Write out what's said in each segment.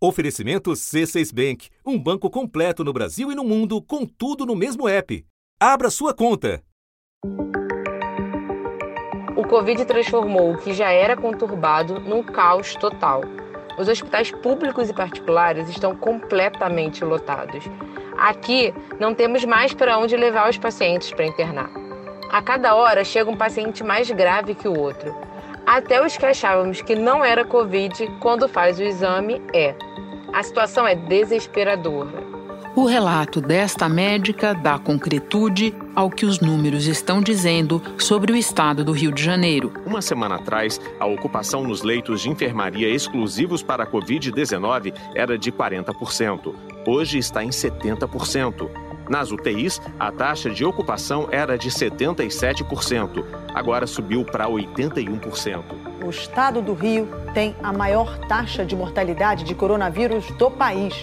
Oferecimento C6 Bank, um banco completo no Brasil e no mundo, com tudo no mesmo app. Abra sua conta. O Covid transformou o que já era conturbado num caos total. Os hospitais públicos e particulares estão completamente lotados. Aqui não temos mais para onde levar os pacientes para internar. A cada hora chega um paciente mais grave que o outro. Até os que achávamos que não era Covid, quando faz o exame, é. A situação é desesperadora. O relato desta médica dá concretude ao que os números estão dizendo sobre o estado do Rio de Janeiro. Uma semana atrás, a ocupação nos leitos de enfermaria exclusivos para a Covid-19 era de 40%. Hoje está em 70%. Nas UTIs, a taxa de ocupação era de 77%. Agora subiu para 81%. O estado do Rio tem a maior taxa de mortalidade de coronavírus do país.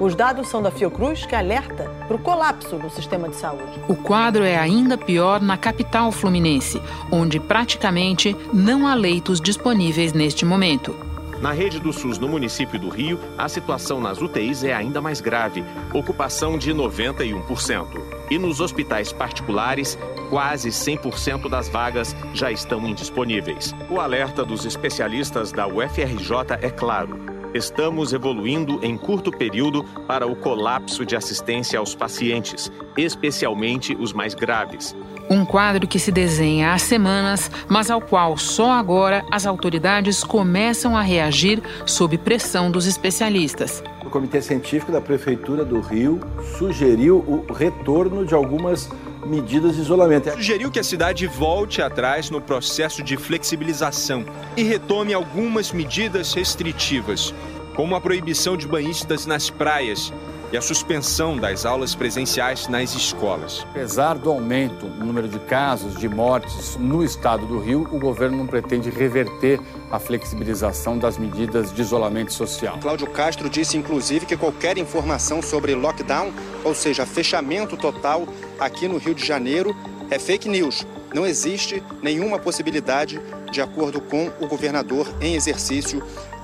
Os dados são da Fiocruz, que alerta para o colapso no sistema de saúde. O quadro é ainda pior na capital fluminense, onde praticamente não há leitos disponíveis neste momento. Na rede do SUS no município do Rio, a situação nas UTIs é ainda mais grave, ocupação de 91%. E nos hospitais particulares, quase 100% das vagas já estão indisponíveis. O alerta dos especialistas da UFRJ é claro. Estamos evoluindo em curto período para o colapso de assistência aos pacientes, especialmente os mais graves. Um quadro que se desenha há semanas, mas ao qual só agora as autoridades começam a reagir sob pressão dos especialistas. O Comitê Científico da Prefeitura do Rio sugeriu o retorno de algumas medidas de isolamento. Sugeriu que a cidade volte atrás no processo de flexibilização e retome algumas medidas restritivas, como a proibição de banhistas nas praias e a suspensão das aulas presenciais nas escolas. Apesar do aumento no número de casos de mortes no estado do Rio, o governo não pretende reverter a flexibilização das medidas de isolamento social. Cláudio Castro disse, inclusive, que qualquer informação sobre lockdown, ou seja, fechamento total aqui no Rio de Janeiro, é fake news. Não existe nenhuma possibilidade, de acordo com o governador em exercício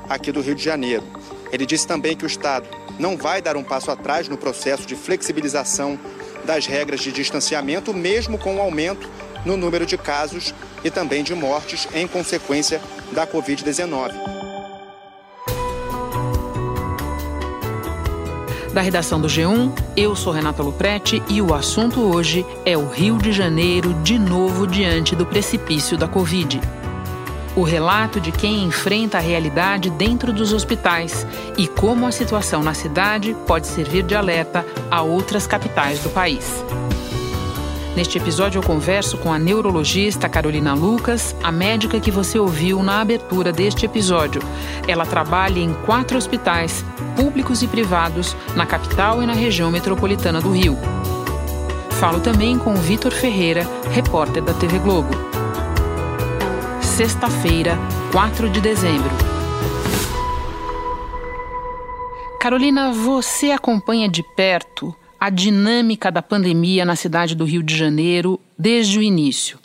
aqui do Rio de Janeiro. Ele disse também que o Estado não vai dar um passo atrás no processo de flexibilização das regras de distanciamento, mesmo com o aumento no número de casos e também de mortes em consequência da Covid-19. Da redação do G1, eu sou Renata Luprete e o assunto hoje é o Rio de Janeiro de novo diante do precipício da Covid o relato de quem enfrenta a realidade dentro dos hospitais e como a situação na cidade pode servir de alerta a outras capitais do país. Neste episódio, eu converso com a neurologista Carolina Lucas, a médica que você ouviu na abertura deste episódio. Ela trabalha em quatro hospitais, públicos e privados, na capital e na região metropolitana do Rio. Falo também com Vitor Ferreira, repórter da TV Globo sexta-feira, 4 de dezembro. Carolina, você acompanha de perto a dinâmica da pandemia na cidade do Rio de Janeiro desde o início.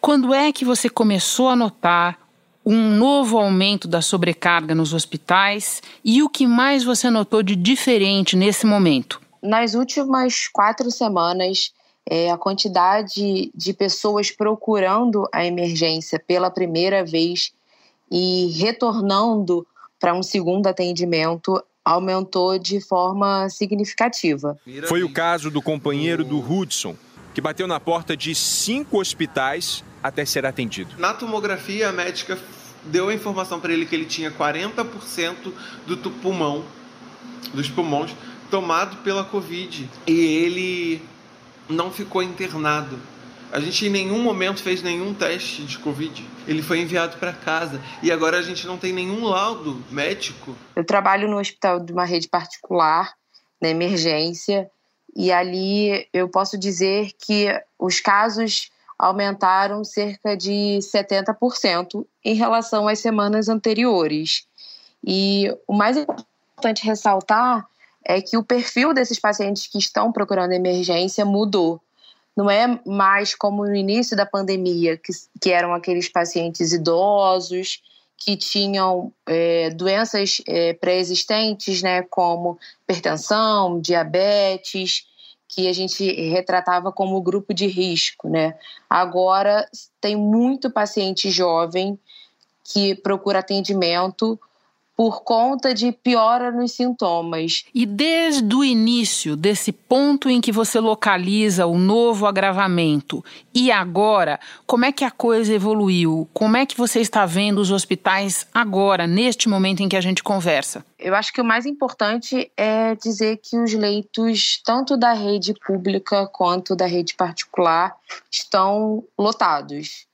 Quando é que você começou a notar um novo aumento da sobrecarga nos hospitais e o que mais você notou de diferente nesse momento? Nas últimas quatro semanas, é, a quantidade de pessoas procurando a emergência pela primeira vez e retornando para um segundo atendimento aumentou de forma significativa. Foi o caso do companheiro do Hudson, que bateu na porta de cinco hospitais até ser atendido. Na tomografia, a médica deu a informação para ele que ele tinha 40% do pulmão, dos pulmões, tomado pela Covid. E ele não ficou internado. A gente em nenhum momento fez nenhum teste de Covid. Ele foi enviado para casa e agora a gente não tem nenhum laudo médico. Eu trabalho no hospital de uma rede particular, na emergência, e ali eu posso dizer que os casos aumentaram cerca de 70% em relação às semanas anteriores. E o mais importante ressaltar é que o perfil desses pacientes que estão procurando emergência mudou. Não é mais como no início da pandemia, que, que eram aqueles pacientes idosos que tinham é, doenças é, pré-existentes, né, como hipertensão, diabetes, que a gente retratava como grupo de risco, né? Agora tem muito paciente jovem que procura atendimento por conta de piora nos sintomas. E desde o início desse ponto em que você localiza o novo agravamento e agora, como é que a coisa evoluiu? Como é que você está vendo os hospitais agora, neste momento em que a gente conversa? Eu acho que o mais importante é dizer que os leitos, tanto da rede pública quanto da rede particular, estão lotados.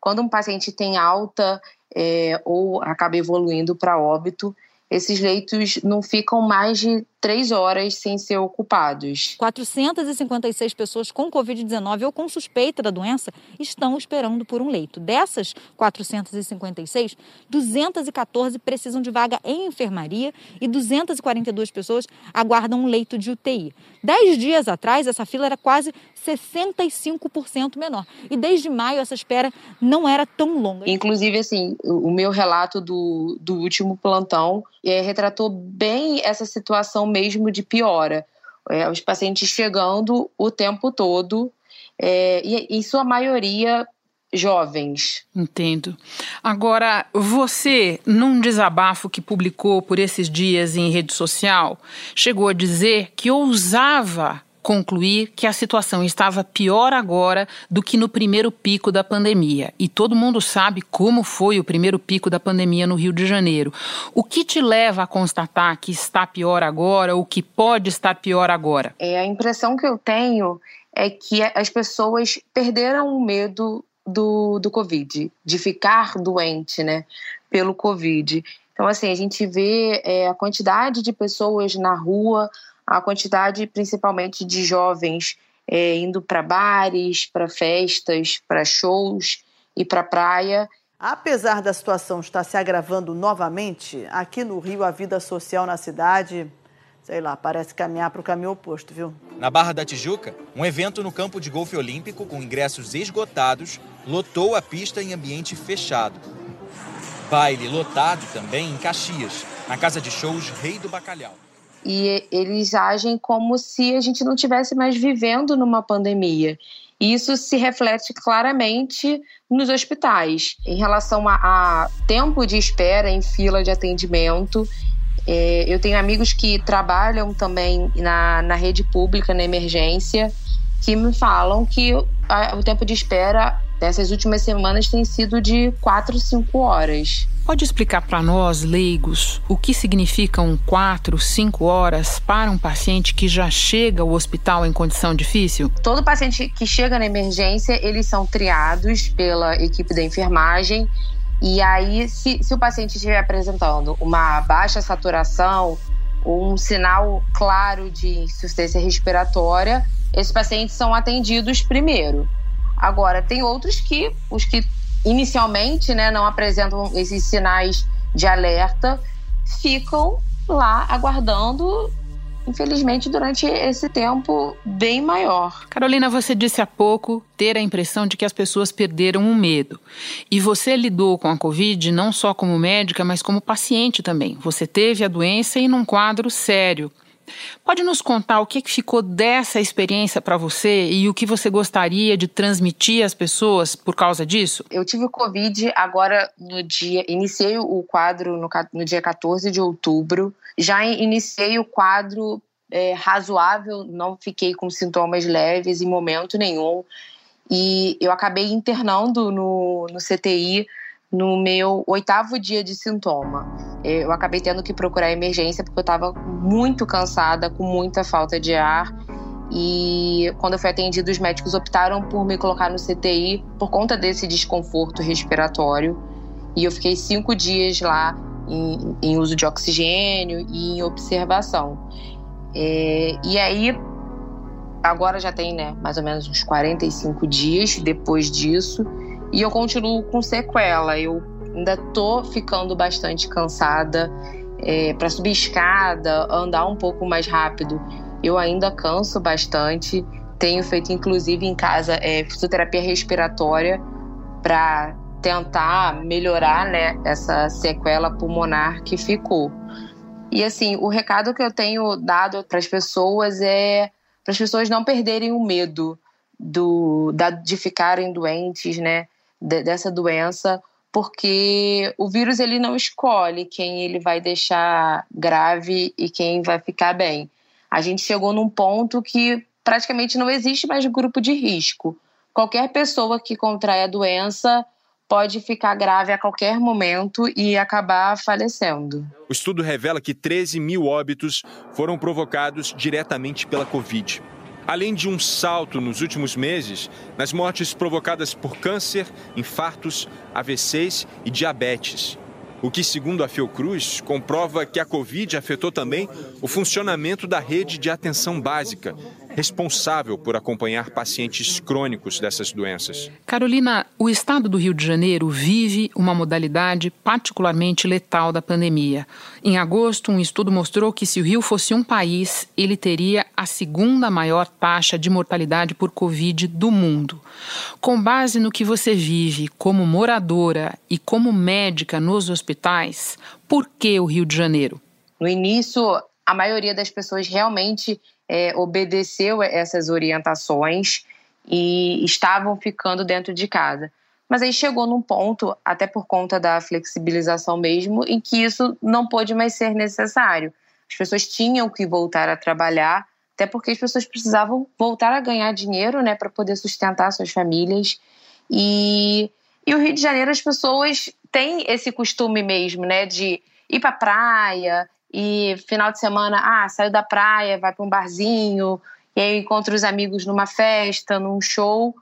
Quando um paciente tem alta é, ou acaba evoluindo para óbito, esses leitos não ficam mais de três horas sem ser ocupados. 456 pessoas com Covid-19 ou com suspeita da doença estão esperando por um leito. Dessas 456, 214 precisam de vaga em enfermaria e 242 pessoas aguardam um leito de UTI. Dez dias atrás, essa fila era quase 65% menor. E desde maio, essa espera não era tão longa. Inclusive, assim, o meu relato do, do último plantão é, retratou bem essa situação mesmo de piora. É, os pacientes chegando o tempo todo, é, e em sua maioria jovens. Entendo. Agora, você, num desabafo que publicou por esses dias em rede social, chegou a dizer que ousava concluir que a situação estava pior agora do que no primeiro pico da pandemia. E todo mundo sabe como foi o primeiro pico da pandemia no Rio de Janeiro. O que te leva a constatar que está pior agora ou que pode estar pior agora? É, a impressão que eu tenho é que as pessoas perderam o medo do, do Covid, de ficar doente, né, pelo Covid. Então, assim, a gente vê é, a quantidade de pessoas na rua a quantidade principalmente de jovens é, indo para bares, para festas, para shows e para praia. Apesar da situação estar se agravando novamente, aqui no Rio a vida social na cidade, sei lá, parece caminhar para o caminho oposto, viu? Na Barra da Tijuca, um evento no campo de golfe olímpico com ingressos esgotados lotou a pista em ambiente fechado. Baile lotado também em Caxias, na casa de shows Rei do Bacalhau e eles agem como se a gente não tivesse mais vivendo numa pandemia. E isso se reflete claramente nos hospitais. Em relação a, a tempo de espera em fila de atendimento, é, eu tenho amigos que trabalham também na, na rede pública, na emergência, que me falam que a, o tempo de espera dessas últimas semanas tem sido de 4, 5 horas. Pode explicar para nós, leigos, o que significam 4, 5 horas para um paciente que já chega ao hospital em condição difícil? Todo paciente que chega na emergência, eles são triados pela equipe da enfermagem. E aí, se, se o paciente estiver apresentando uma baixa saturação ou um sinal claro de insuficiência respiratória, esses pacientes são atendidos primeiro. Agora, tem outros que, os que inicialmente né, não apresentam esses sinais de alerta, ficam lá aguardando, infelizmente, durante esse tempo bem maior. Carolina, você disse há pouco ter a impressão de que as pessoas perderam o medo. E você lidou com a Covid não só como médica, mas como paciente também. Você teve a doença e num quadro sério. Pode nos contar o que ficou dessa experiência para você e o que você gostaria de transmitir às pessoas por causa disso? Eu tive o Covid agora no dia. Iniciei o quadro no, no dia 14 de outubro. Já iniciei o quadro é, razoável, não fiquei com sintomas leves em momento nenhum. E eu acabei internando no, no CTI no meu oitavo dia de sintoma. Eu acabei tendo que procurar emergência porque eu estava muito cansada, com muita falta de ar. E quando eu fui atendida, os médicos optaram por me colocar no CTI por conta desse desconforto respiratório. E eu fiquei cinco dias lá em, em uso de oxigênio e em observação. É, e aí, agora já tem né, mais ou menos uns 45 dias depois disso. E eu continuo com sequela. Eu ainda tô ficando bastante cansada. É, para subir escada, andar um pouco mais rápido, eu ainda canso bastante. Tenho feito, inclusive, em casa é, fisioterapia respiratória para tentar melhorar, né, essa sequela pulmonar que ficou. E assim, o recado que eu tenho dado para as pessoas é para as pessoas não perderem o medo do, da, de ficarem doentes, né, de, dessa doença, porque o vírus ele não escolhe quem ele vai deixar grave e quem vai ficar bem. A gente chegou num ponto que praticamente não existe mais grupo de risco. Qualquer pessoa que contrai a doença pode ficar grave a qualquer momento e acabar falecendo. O estudo revela que 13 mil óbitos foram provocados diretamente pela Covid. Além de um salto nos últimos meses nas mortes provocadas por câncer, infartos, AVCs e diabetes. O que, segundo a Fiocruz, comprova que a Covid afetou também o funcionamento da rede de atenção básica, responsável por acompanhar pacientes crônicos dessas doenças. Carolina, o estado do Rio de Janeiro vive uma modalidade particularmente letal da pandemia. Em agosto, um estudo mostrou que se o Rio fosse um país, ele teria a segunda maior taxa de mortalidade por Covid do mundo. Com base no que você vive como moradora e como médica nos hospitais, por que o Rio de Janeiro? No início, a maioria das pessoas realmente é, obedeceu essas orientações e estavam ficando dentro de casa. Mas aí chegou num ponto, até por conta da flexibilização mesmo, em que isso não pôde mais ser necessário. As pessoas tinham que voltar a trabalhar, até porque as pessoas precisavam voltar a ganhar dinheiro, né, para poder sustentar suas famílias. E, e o Rio de Janeiro, as pessoas têm esse costume mesmo, né, de ir para praia, e final de semana, ah, saiu da praia, vai para um barzinho, e aí encontra os amigos numa festa, num show.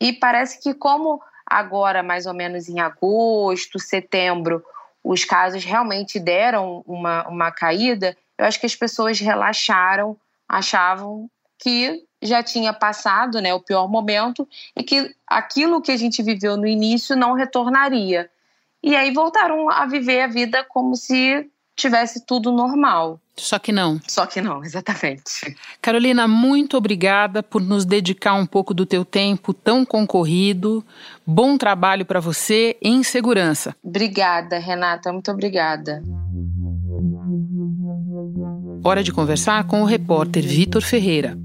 E parece que, como agora, mais ou menos em agosto, setembro, os casos realmente deram uma, uma caída, eu acho que as pessoas relaxaram, achavam que já tinha passado né, o pior momento e que aquilo que a gente viveu no início não retornaria. E aí voltaram a viver a vida como se tivesse tudo normal. Só que não. Só que não, exatamente. Carolina, muito obrigada por nos dedicar um pouco do teu tempo tão concorrido. Bom trabalho para você em segurança. Obrigada, Renata, muito obrigada. Hora de conversar com o repórter Vitor Ferreira.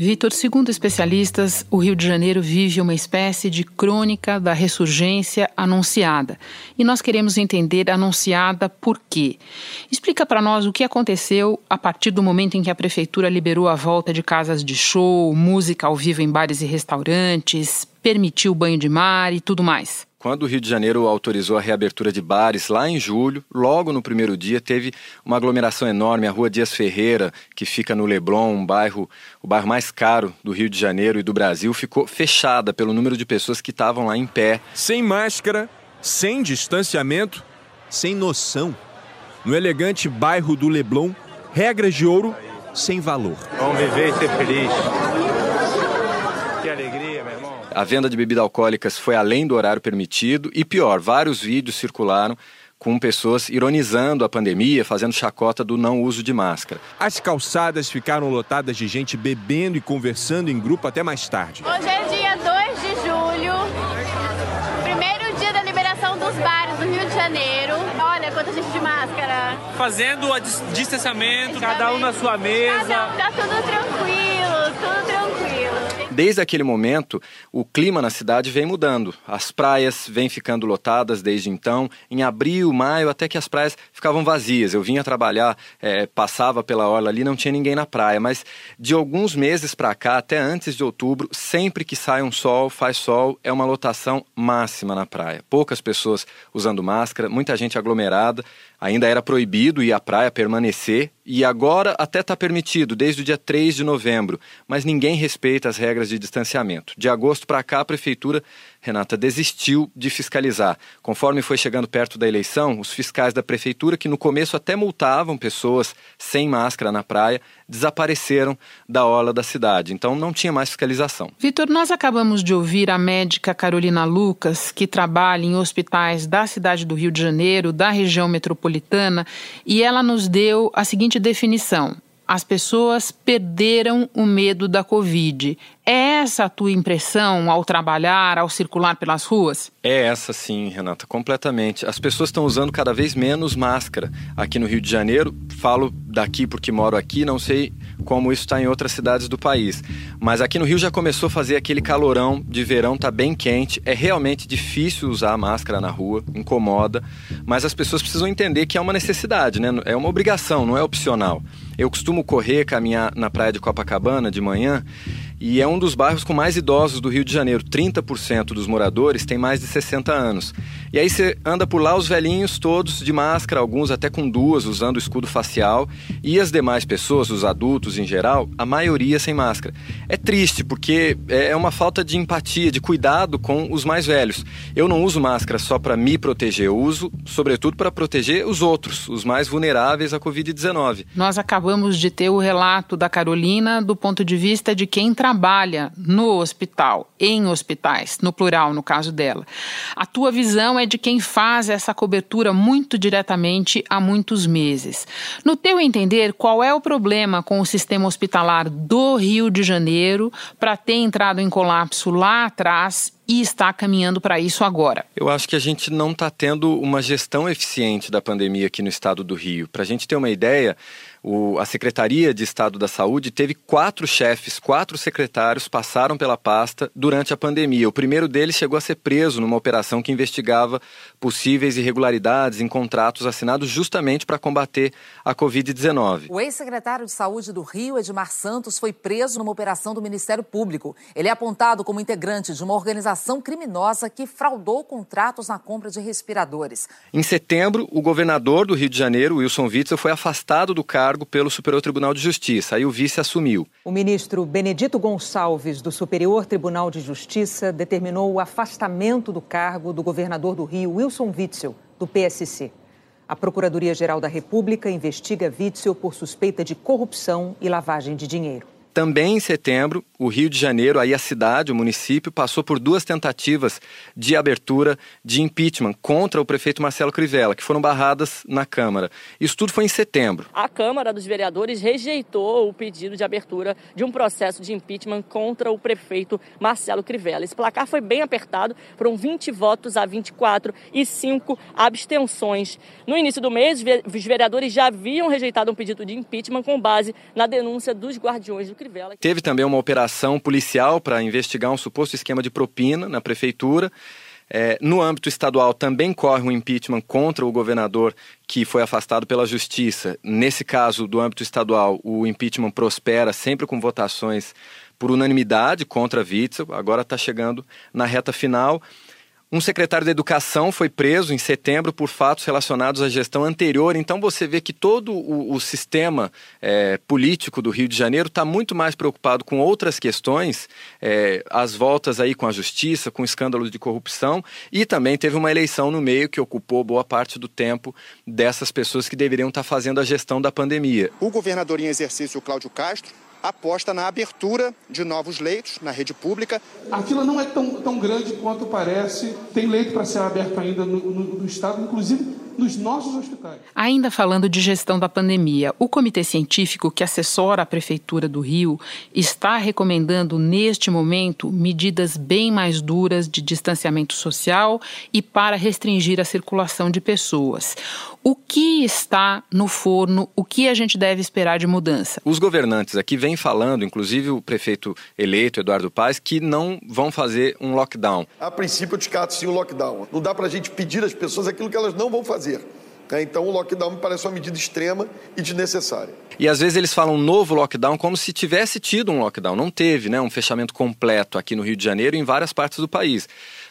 Vitor, segundo especialistas, o Rio de Janeiro vive uma espécie de crônica da ressurgência anunciada. E nós queremos entender anunciada por quê. Explica para nós o que aconteceu a partir do momento em que a prefeitura liberou a volta de casas de show, música ao vivo em bares e restaurantes, permitiu banho de mar e tudo mais. Quando o Rio de Janeiro autorizou a reabertura de bares lá em julho, logo no primeiro dia teve uma aglomeração enorme. A Rua Dias Ferreira, que fica no Leblon, um bairro, o bairro mais caro do Rio de Janeiro e do Brasil, ficou fechada pelo número de pessoas que estavam lá em pé. Sem máscara, sem distanciamento, sem noção. No elegante bairro do Leblon, regras de ouro sem valor. Vamos viver e ser feliz. A venda de bebidas alcoólicas foi além do horário permitido e pior, vários vídeos circularam com pessoas ironizando a pandemia, fazendo chacota do não uso de máscara. As calçadas ficaram lotadas de gente bebendo e conversando em grupo até mais tarde. Hoje é dia 2 de julho, primeiro dia da liberação dos bares do Rio de Janeiro. Olha quanta gente de máscara. Fazendo o distanciamento, cada um na sua mesa. Cada, tá tudo tranquilo, tudo tranquilo. Desde aquele momento, o clima na cidade vem mudando. As praias vêm ficando lotadas desde então. Em abril, maio, até que as praias ficavam vazias. Eu vinha trabalhar, é, passava pela orla ali, não tinha ninguém na praia. Mas de alguns meses para cá, até antes de outubro, sempre que sai um sol, faz sol, é uma lotação máxima na praia. Poucas pessoas usando máscara, muita gente aglomerada. Ainda era proibido ir à praia permanecer e agora até está permitido desde o dia 3 de novembro, mas ninguém respeita as regras de distanciamento. De agosto para cá, a prefeitura Renata, desistiu de fiscalizar. Conforme foi chegando perto da eleição, os fiscais da prefeitura, que no começo até multavam pessoas sem máscara na praia, desapareceram da orla da cidade. Então não tinha mais fiscalização. Vitor, nós acabamos de ouvir a médica Carolina Lucas, que trabalha em hospitais da cidade do Rio de Janeiro, da região metropolitana, e ela nos deu a seguinte definição. As pessoas perderam o medo da Covid. É essa a tua impressão ao trabalhar, ao circular pelas ruas? É essa sim, Renata, completamente. As pessoas estão usando cada vez menos máscara. Aqui no Rio de Janeiro, falo daqui porque moro aqui, não sei como isso está em outras cidades do país. Mas aqui no Rio já começou a fazer aquele calorão de verão, tá bem quente. É realmente difícil usar a máscara na rua, incomoda. Mas as pessoas precisam entender que é uma necessidade, né? É uma obrigação, não é opcional. Eu costumo correr, caminhar na praia de Copacabana de manhã e é um dos bairros com mais idosos do Rio de Janeiro. 30% dos moradores têm mais de 60 anos. E aí você anda por lá, os velhinhos todos de máscara, alguns até com duas, usando escudo facial, e as demais pessoas, os adultos em geral, a maioria sem máscara. É triste, porque é uma falta de empatia, de cuidado com os mais velhos. Eu não uso máscara só para me proteger, eu uso, sobretudo, para proteger os outros, os mais vulneráveis à Covid-19. Nós acabamos de ter o relato da Carolina do ponto de vista de quem trabalha trabalha no hospital, em hospitais, no plural, no caso dela. A tua visão é de quem faz essa cobertura muito diretamente há muitos meses. No teu entender, qual é o problema com o sistema hospitalar do Rio de Janeiro para ter entrado em colapso lá atrás e está caminhando para isso agora? Eu acho que a gente não está tendo uma gestão eficiente da pandemia aqui no estado do Rio. Para a gente ter uma ideia, o, a Secretaria de Estado da Saúde teve quatro chefes, quatro secretários passaram pela pasta durante a pandemia. O primeiro deles chegou a ser preso numa operação que investigava possíveis irregularidades em contratos assinados justamente para combater a Covid-19. O ex-secretário de Saúde do Rio, Edmar Santos, foi preso numa operação do Ministério Público. Ele é apontado como integrante de uma organização criminosa que fraudou contratos na compra de respiradores. Em setembro, o governador do Rio de Janeiro, Wilson Witzel, foi afastado do cargo cargo pelo Superior Tribunal de Justiça. Aí o vice assumiu. O ministro Benedito Gonçalves, do Superior Tribunal de Justiça, determinou o afastamento do cargo do governador do Rio, Wilson Witzel, do PSC. A Procuradoria-Geral da República investiga Witzel por suspeita de corrupção e lavagem de dinheiro. Também em setembro, o Rio de Janeiro, aí a cidade, o município, passou por duas tentativas de abertura de impeachment contra o prefeito Marcelo Crivella, que foram barradas na Câmara. Isso tudo foi em setembro. A Câmara dos Vereadores rejeitou o pedido de abertura de um processo de impeachment contra o prefeito Marcelo Crivella. Esse placar foi bem apertado, foram 20 votos a 24 e 5 abstenções. No início do mês, os vereadores já haviam rejeitado um pedido de impeachment com base na denúncia dos guardiões do Crivella. Teve também uma operação policial para investigar um suposto esquema de propina na prefeitura. É, no âmbito estadual também corre um impeachment contra o governador que foi afastado pela justiça. Nesse caso, do âmbito estadual, o impeachment prospera sempre com votações por unanimidade contra Witzel. Agora está chegando na reta final. Um secretário da Educação foi preso em setembro por fatos relacionados à gestão anterior. Então você vê que todo o, o sistema é, político do Rio de Janeiro está muito mais preocupado com outras questões, é, as voltas aí com a justiça, com escândalos de corrupção, e também teve uma eleição no meio que ocupou boa parte do tempo dessas pessoas que deveriam estar tá fazendo a gestão da pandemia. O governador em exercício, Cláudio Castro, aposta na abertura de novos leitos na rede pública. A fila não é tão, tão grande quanto parece. Tem leito para ser aberto ainda no, no, no Estado, inclusive nos nossos hospitais. Ainda falando de gestão da pandemia, o comitê científico que assessora a Prefeitura do Rio está recomendando, neste momento, medidas bem mais duras de distanciamento social e para restringir a circulação de pessoas. O que está no forno? O que a gente deve esperar de mudança? Os governantes aqui vêm falando, inclusive o prefeito eleito, Eduardo Paes, que não vão fazer um lockdown. A princípio, eu descarto sim o lockdown. Não dá para a gente pedir às pessoas aquilo que elas não vão fazer. Né? Então, o lockdown me parece uma medida extrema e desnecessária. E às vezes eles falam novo lockdown como se tivesse tido um lockdown. Não teve, né? Um fechamento completo aqui no Rio de Janeiro e em várias partes do país.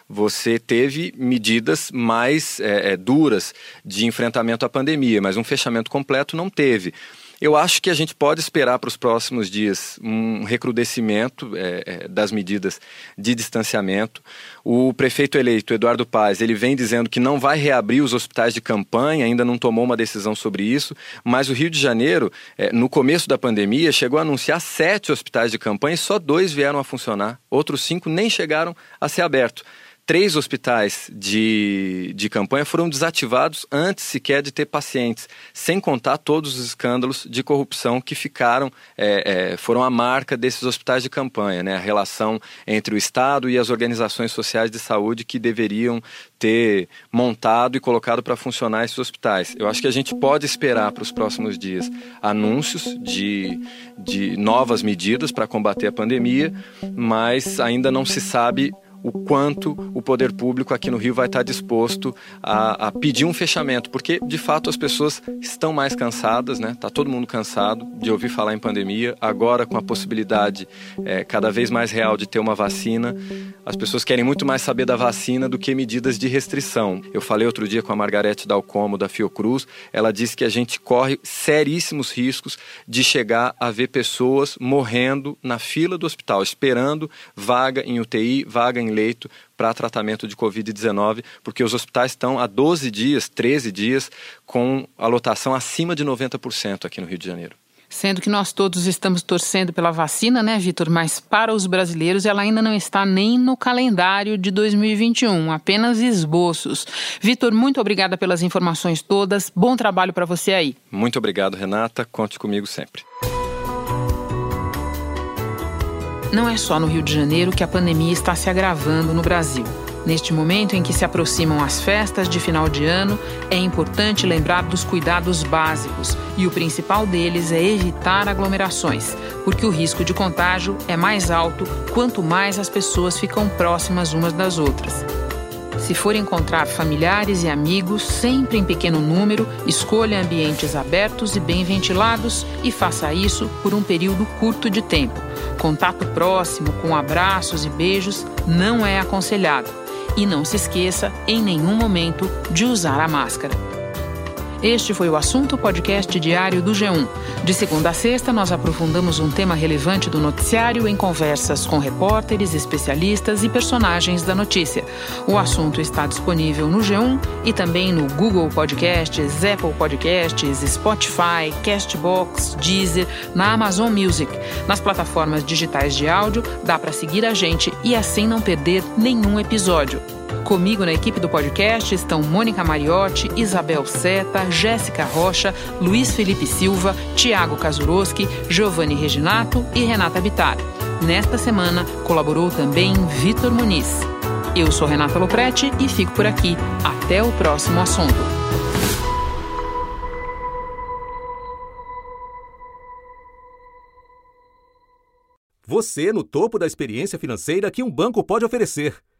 Você teve medidas mais é, duras de enfrentamento à pandemia, mas um fechamento completo não teve. Eu acho que a gente pode esperar para os próximos dias um recrudescimento é, é, das medidas de distanciamento. O prefeito eleito, Eduardo Paz, ele vem dizendo que não vai reabrir os hospitais de campanha, ainda não tomou uma decisão sobre isso, mas o Rio de Janeiro, é, no começo da pandemia, chegou a anunciar sete hospitais de campanha e só dois vieram a funcionar. Outros cinco nem chegaram a ser abertos três hospitais de, de campanha foram desativados antes sequer de ter pacientes, sem contar todos os escândalos de corrupção que ficaram, é, é, foram a marca desses hospitais de campanha, né? a relação entre o Estado e as organizações sociais de saúde que deveriam ter montado e colocado para funcionar esses hospitais. Eu acho que a gente pode esperar para os próximos dias anúncios de, de novas medidas para combater a pandemia, mas ainda não se sabe o quanto o poder público aqui no Rio vai estar disposto a, a, pedir um fechamento, porque de fato as pessoas estão mais cansadas, né? Tá todo mundo cansado de ouvir falar em pandemia. Agora com a possibilidade é, cada vez mais real de ter uma vacina, as pessoas querem muito mais saber da vacina do que medidas de restrição. Eu falei outro dia com a Margarete Dalcomo da Fiocruz, ela disse que a gente corre seríssimos riscos de chegar a ver pessoas morrendo na fila do hospital, esperando vaga em UTI, vaga em leito para tratamento de Covid-19, porque os hospitais estão há 12 dias, 13 dias, com a lotação acima de 90% aqui no Rio de Janeiro. Sendo que nós todos estamos torcendo pela vacina, né, Vitor? Mas para os brasileiros ela ainda não está nem no calendário de 2021, apenas esboços. Vitor, muito obrigada pelas informações todas. Bom trabalho para você aí. Muito obrigado, Renata. Conte comigo sempre. Não é só no Rio de Janeiro que a pandemia está se agravando no Brasil. Neste momento em que se aproximam as festas de final de ano, é importante lembrar dos cuidados básicos e o principal deles é evitar aglomerações, porque o risco de contágio é mais alto quanto mais as pessoas ficam próximas umas das outras. Se for encontrar familiares e amigos, sempre em pequeno número, escolha ambientes abertos e bem ventilados e faça isso por um período curto de tempo. Contato próximo com abraços e beijos não é aconselhado. E não se esqueça, em nenhum momento, de usar a máscara. Este foi o assunto podcast diário do G1. De segunda a sexta, nós aprofundamos um tema relevante do noticiário em conversas com repórteres, especialistas e personagens da notícia. O assunto está disponível no G1 e também no Google Podcasts, Apple Podcasts, Spotify, Castbox, Deezer, na Amazon Music. Nas plataformas digitais de áudio, dá para seguir a gente e assim não perder nenhum episódio. Comigo na equipe do podcast estão Mônica Mariotti, Isabel Seta, Jéssica Rocha, Luiz Felipe Silva, Tiago Kazuroski, Giovanni Reginato e Renata Bittar. Nesta semana colaborou também Vitor Muniz. Eu sou Renata Loprete e fico por aqui. Até o próximo assunto. Você no topo da experiência financeira que um banco pode oferecer.